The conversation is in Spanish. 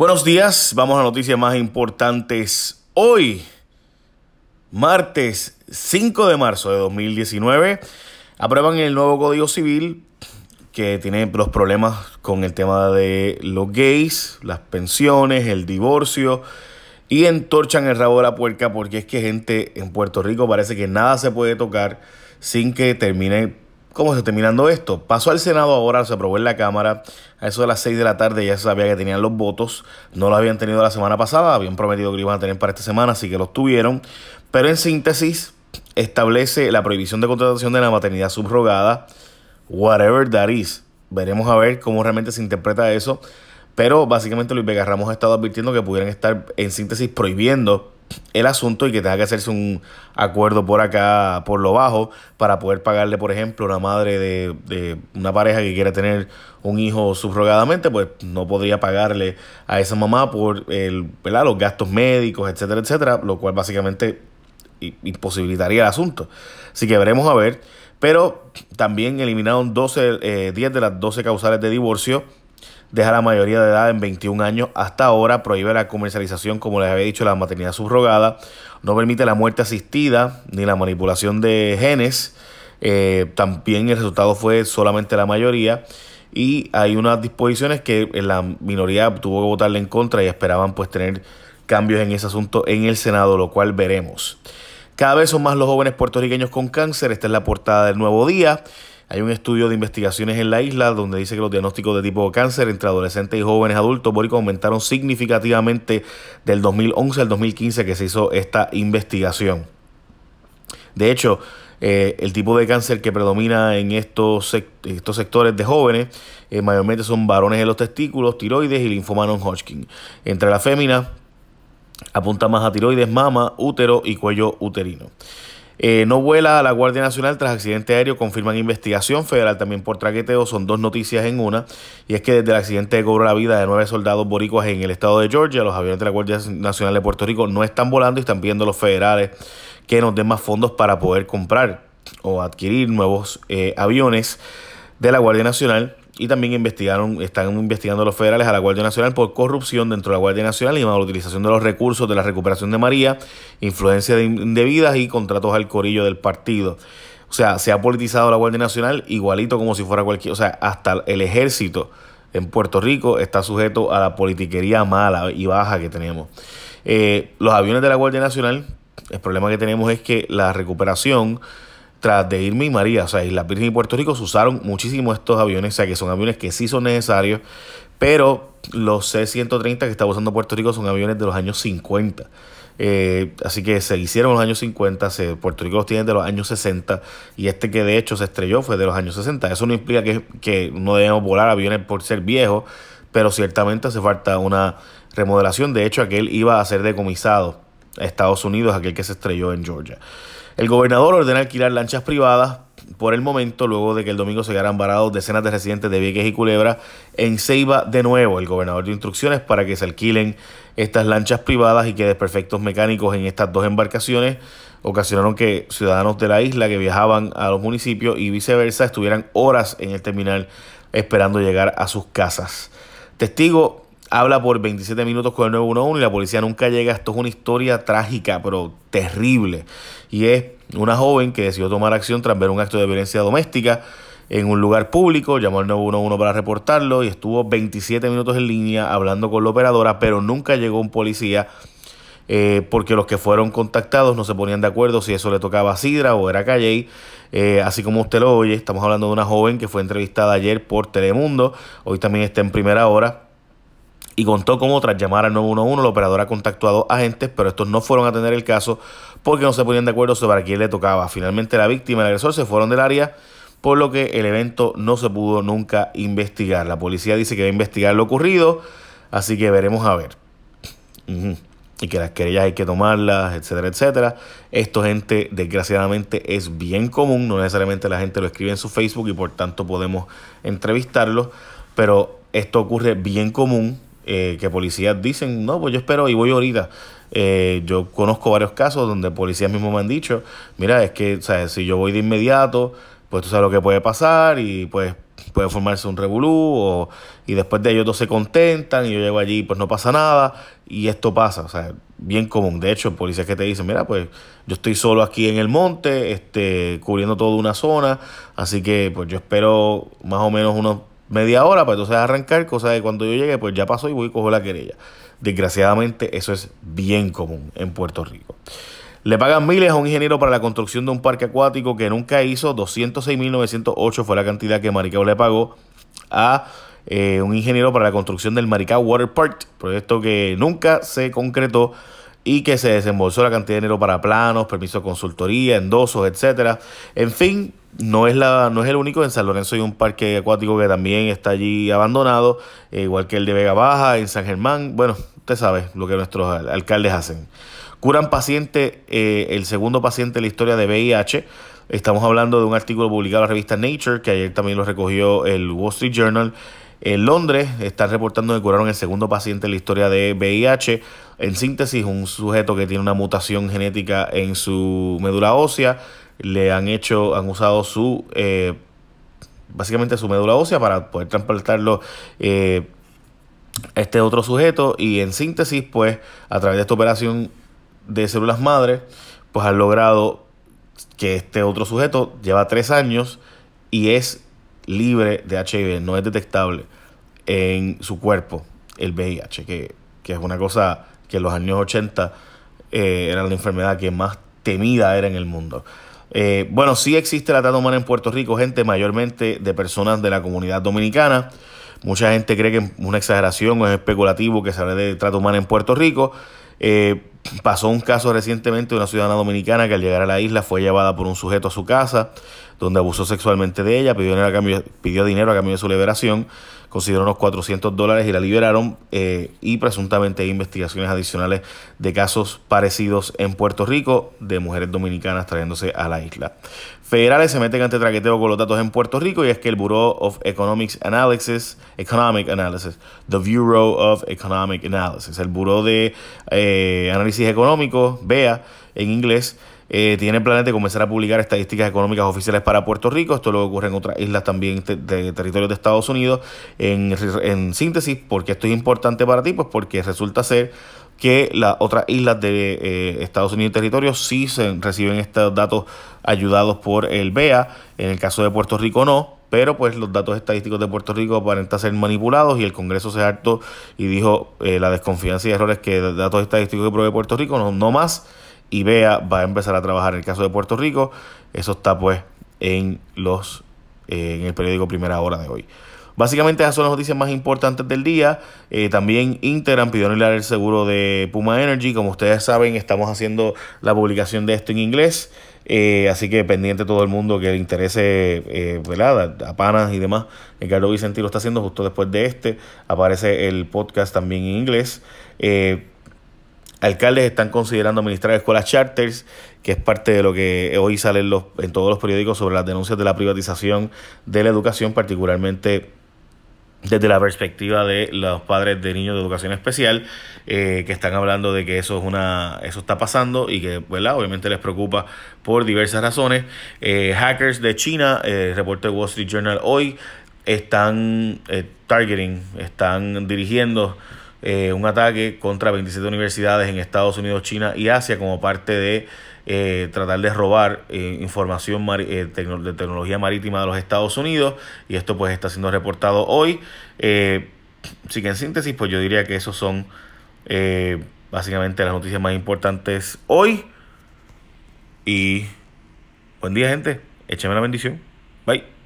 Buenos días, vamos a noticias más importantes hoy, martes 5 de marzo de 2019. Aprueban el nuevo Código Civil que tiene los problemas con el tema de los gays, las pensiones, el divorcio y entorchan el rabo de la puerca porque es que gente en Puerto Rico parece que nada se puede tocar sin que termine ¿Cómo está terminando esto? Pasó al Senado ahora, se aprobó en la Cámara. A eso de las 6 de la tarde ya se sabía que tenían los votos. No los habían tenido la semana pasada, habían prometido que iban a tener para esta semana, así que los tuvieron. Pero en síntesis, establece la prohibición de contratación de la maternidad subrogada, whatever that is. Veremos a ver cómo realmente se interpreta eso. Pero básicamente Luis Vega Ramos ha estado advirtiendo que pudieran estar en síntesis prohibiendo el asunto y que tenga que hacerse un acuerdo por acá, por lo bajo, para poder pagarle, por ejemplo, una madre de, una pareja que quiere tener un hijo subrogadamente, pues no podría pagarle a esa mamá por el, los gastos médicos, etcétera, etcétera, lo cual básicamente imposibilitaría el asunto. Así que veremos a ver. Pero también eliminaron 12, 10 eh, de las 12 causales de divorcio deja la mayoría de edad en 21 años. Hasta ahora prohíbe la comercialización, como les había dicho, la maternidad subrogada. No permite la muerte asistida ni la manipulación de genes. Eh, también el resultado fue solamente la mayoría. Y hay unas disposiciones que la minoría tuvo que votarle en contra y esperaban pues tener cambios en ese asunto en el Senado, lo cual veremos. Cada vez son más los jóvenes puertorriqueños con cáncer. Esta es la portada del nuevo día. Hay un estudio de investigaciones en la isla donde dice que los diagnósticos de tipo cáncer entre adolescentes y jóvenes adultos boricos aumentaron significativamente del 2011 al 2015 que se hizo esta investigación. De hecho, eh, el tipo de cáncer que predomina en estos, estos sectores de jóvenes eh, mayormente son varones en los testículos, tiroides y linfoma non-Hodgkin. Entre las féminas apunta más a tiroides, mama, útero y cuello uterino. Eh, no vuela a la Guardia Nacional tras accidente aéreo, confirman investigación federal también por traqueteo, son dos noticias en una, y es que desde el accidente cobró la vida de nueve soldados boricuas en el estado de Georgia, los aviones de la Guardia Nacional de Puerto Rico no están volando y están pidiendo a los federales que nos den más fondos para poder comprar o adquirir nuevos eh, aviones de la Guardia Nacional y también investigaron, están investigando los federales a la Guardia Nacional por corrupción dentro de la Guardia Nacional y utilización de los recursos de la recuperación de María, influencia indebidas y contratos al corillo del partido. O sea, se ha politizado la Guardia Nacional igualito como si fuera cualquier, o sea, hasta el ejército en Puerto Rico está sujeto a la politiquería mala y baja que tenemos. Eh, los aviones de la Guardia Nacional, el problema que tenemos es que la recuperación tras de Irma y María, o sea, Isla Virgen y Puerto Rico se usaron muchísimo estos aviones, o sea, que son aviones que sí son necesarios, pero los C-130 que está usando Puerto Rico son aviones de los años 50. Eh, así que se hicieron los años 50, se, Puerto Rico los tiene de los años 60 y este que de hecho se estrelló fue de los años 60. Eso no implica que, que no debemos volar aviones por ser viejos, pero ciertamente hace falta una remodelación. De hecho, aquel iba a ser decomisado a Estados Unidos, aquel que se estrelló en Georgia. El gobernador ordena alquilar lanchas privadas por el momento, luego de que el domingo se quedaran varados decenas de residentes de Vieques y Culebra en Ceiba de nuevo. El gobernador dio instrucciones para que se alquilen estas lanchas privadas y que desperfectos mecánicos en estas dos embarcaciones ocasionaron que ciudadanos de la isla que viajaban a los municipios y viceversa estuvieran horas en el terminal esperando llegar a sus casas. Testigo habla por 27 minutos con el 911 y la policía nunca llega. Esto es una historia trágica, pero terrible. Y es una joven que decidió tomar acción tras ver un acto de violencia doméstica en un lugar público, llamó al 911 para reportarlo y estuvo 27 minutos en línea hablando con la operadora, pero nunca llegó un policía eh, porque los que fueron contactados no se ponían de acuerdo si eso le tocaba a Sidra o era Calle. Eh, así como usted lo oye, estamos hablando de una joven que fue entrevistada ayer por Telemundo, hoy también está en primera hora y contó cómo tras llamar al 911 la operadora contactó a dos agentes, pero estos no fueron a atender el caso porque no se ponían de acuerdo sobre a quién le tocaba. Finalmente la víctima y el agresor se fueron del área, por lo que el evento no se pudo nunca investigar. La policía dice que va a investigar lo ocurrido, así que veremos a ver. Y que las querellas hay que tomarlas, etcétera, etcétera. Esto, gente, desgraciadamente es bien común. No necesariamente la gente lo escribe en su Facebook y por tanto podemos entrevistarlo. Pero esto ocurre bien común eh, que policías dicen, no, pues yo espero y voy ahorita. Eh, yo conozco varios casos donde policías mismos me han dicho, mira, es que si yo voy de inmediato, pues tú sabes lo que puede pasar y pues puede formarse un revolú y después de ellos dos se contentan y yo llego allí pues no pasa nada y esto pasa, o sea, bien común. De hecho, policías que te dicen, mira, pues yo estoy solo aquí en el monte, este, cubriendo toda una zona, así que pues yo espero más o menos unos media hora para entonces arrancar, cosa de cuando yo llegue pues ya pasó y voy y cojo la querella. Desgraciadamente eso es bien común en Puerto Rico. Le pagan miles a un ingeniero para la construcción de un parque acuático que nunca hizo. 206.908 fue la cantidad que Maricao le pagó a eh, un ingeniero para la construcción del Maricao Water Park, proyecto que nunca se concretó y que se desembolsó la cantidad de dinero para planos, permisos de consultoría, endosos, etcétera. En fin, no es, la, no es el único. En San Lorenzo hay un parque acuático que también está allí abandonado, eh, igual que el de Vega Baja, en San Germán. Bueno, usted sabe lo que nuestros alcaldes hacen. Curan paciente, eh, el segundo paciente en la historia de VIH. Estamos hablando de un artículo publicado en la revista Nature, que ayer también lo recogió el Wall Street Journal. En Londres están reportando que curaron el segundo paciente en la historia de VIH. En síntesis, un sujeto que tiene una mutación genética en su médula ósea. Le han hecho, han usado su, eh, básicamente su médula ósea para poder transportarlo eh, este otro sujeto. Y en síntesis, pues, a través de esta operación de células madre, pues han logrado que este otro sujeto lleva tres años y es libre de HIV, no es detectable en su cuerpo el VIH, que, es una cosa que en los años 80 eh, era la enfermedad que más temida era en el mundo. Eh, bueno, sí existe la trata humana en Puerto Rico, gente mayormente de personas de la comunidad dominicana. Mucha gente cree que es una exageración o es especulativo que se hable de trata humana en Puerto Rico. Eh, pasó un caso recientemente de una ciudadana dominicana que al llegar a la isla fue llevada por un sujeto a su casa, donde abusó sexualmente de ella, pidió dinero a cambio, pidió dinero a cambio de su liberación consiguieron unos 400 dólares y la liberaron eh, y presuntamente hay investigaciones adicionales de casos parecidos en Puerto Rico de mujeres dominicanas trayéndose a la isla. Federales se meten ante traqueteo con los datos en Puerto Rico y es que el Bureau of Economics Analysis, Economic Analysis, the Bureau of Economic Analysis, el Bureau de eh, Análisis Económico, BEA en inglés, eh, tiene planes de comenzar a publicar estadísticas económicas oficiales para Puerto Rico. Esto lo ocurre en otras islas también de, territorios de Estados Unidos. En, síntesis, ¿por qué esto es importante para ti? Pues porque resulta ser que las otras islas de eh, Estados Unidos y territorios sí se reciben estos datos ayudados por el BEA. En el caso de Puerto Rico no pero pues los datos estadísticos de Puerto Rico aparentan ser manipulados y el Congreso se hartó y dijo eh, la desconfianza y errores que datos estadísticos que provee Puerto Rico no, no más y vea va a empezar a trabajar en el caso de Puerto Rico. Eso está pues en los eh, en el periódico Primera Hora de hoy. Básicamente esas son las noticias más importantes del día. Eh, también Interan pidió anular el seguro de Puma Energy. Como ustedes saben, estamos haciendo la publicación de esto en inglés. Eh, así que pendiente todo el mundo que le interese, eh, A panas y demás. Ricardo Vicentino lo está haciendo justo después de este. Aparece el podcast también en inglés. Eh, Alcaldes están considerando administrar escuelas charters, que es parte de lo que hoy sale en, los, en todos los periódicos sobre las denuncias de la privatización de la educación, particularmente desde la perspectiva de los padres de niños de educación especial, eh, que están hablando de que eso es una, eso está pasando y que, ¿verdad? Obviamente les preocupa por diversas razones. Eh, hackers de China, eh, reporte Wall Street Journal hoy, están eh, targeting, están dirigiendo eh, un ataque contra 27 universidades en Estados Unidos, China y Asia como parte de eh, tratar de robar eh, información de tecnología marítima de los Estados Unidos y esto pues está siendo reportado hoy. así que en síntesis pues yo diría que esos son básicamente las noticias más importantes hoy y buen día gente, écheme la bendición, bye.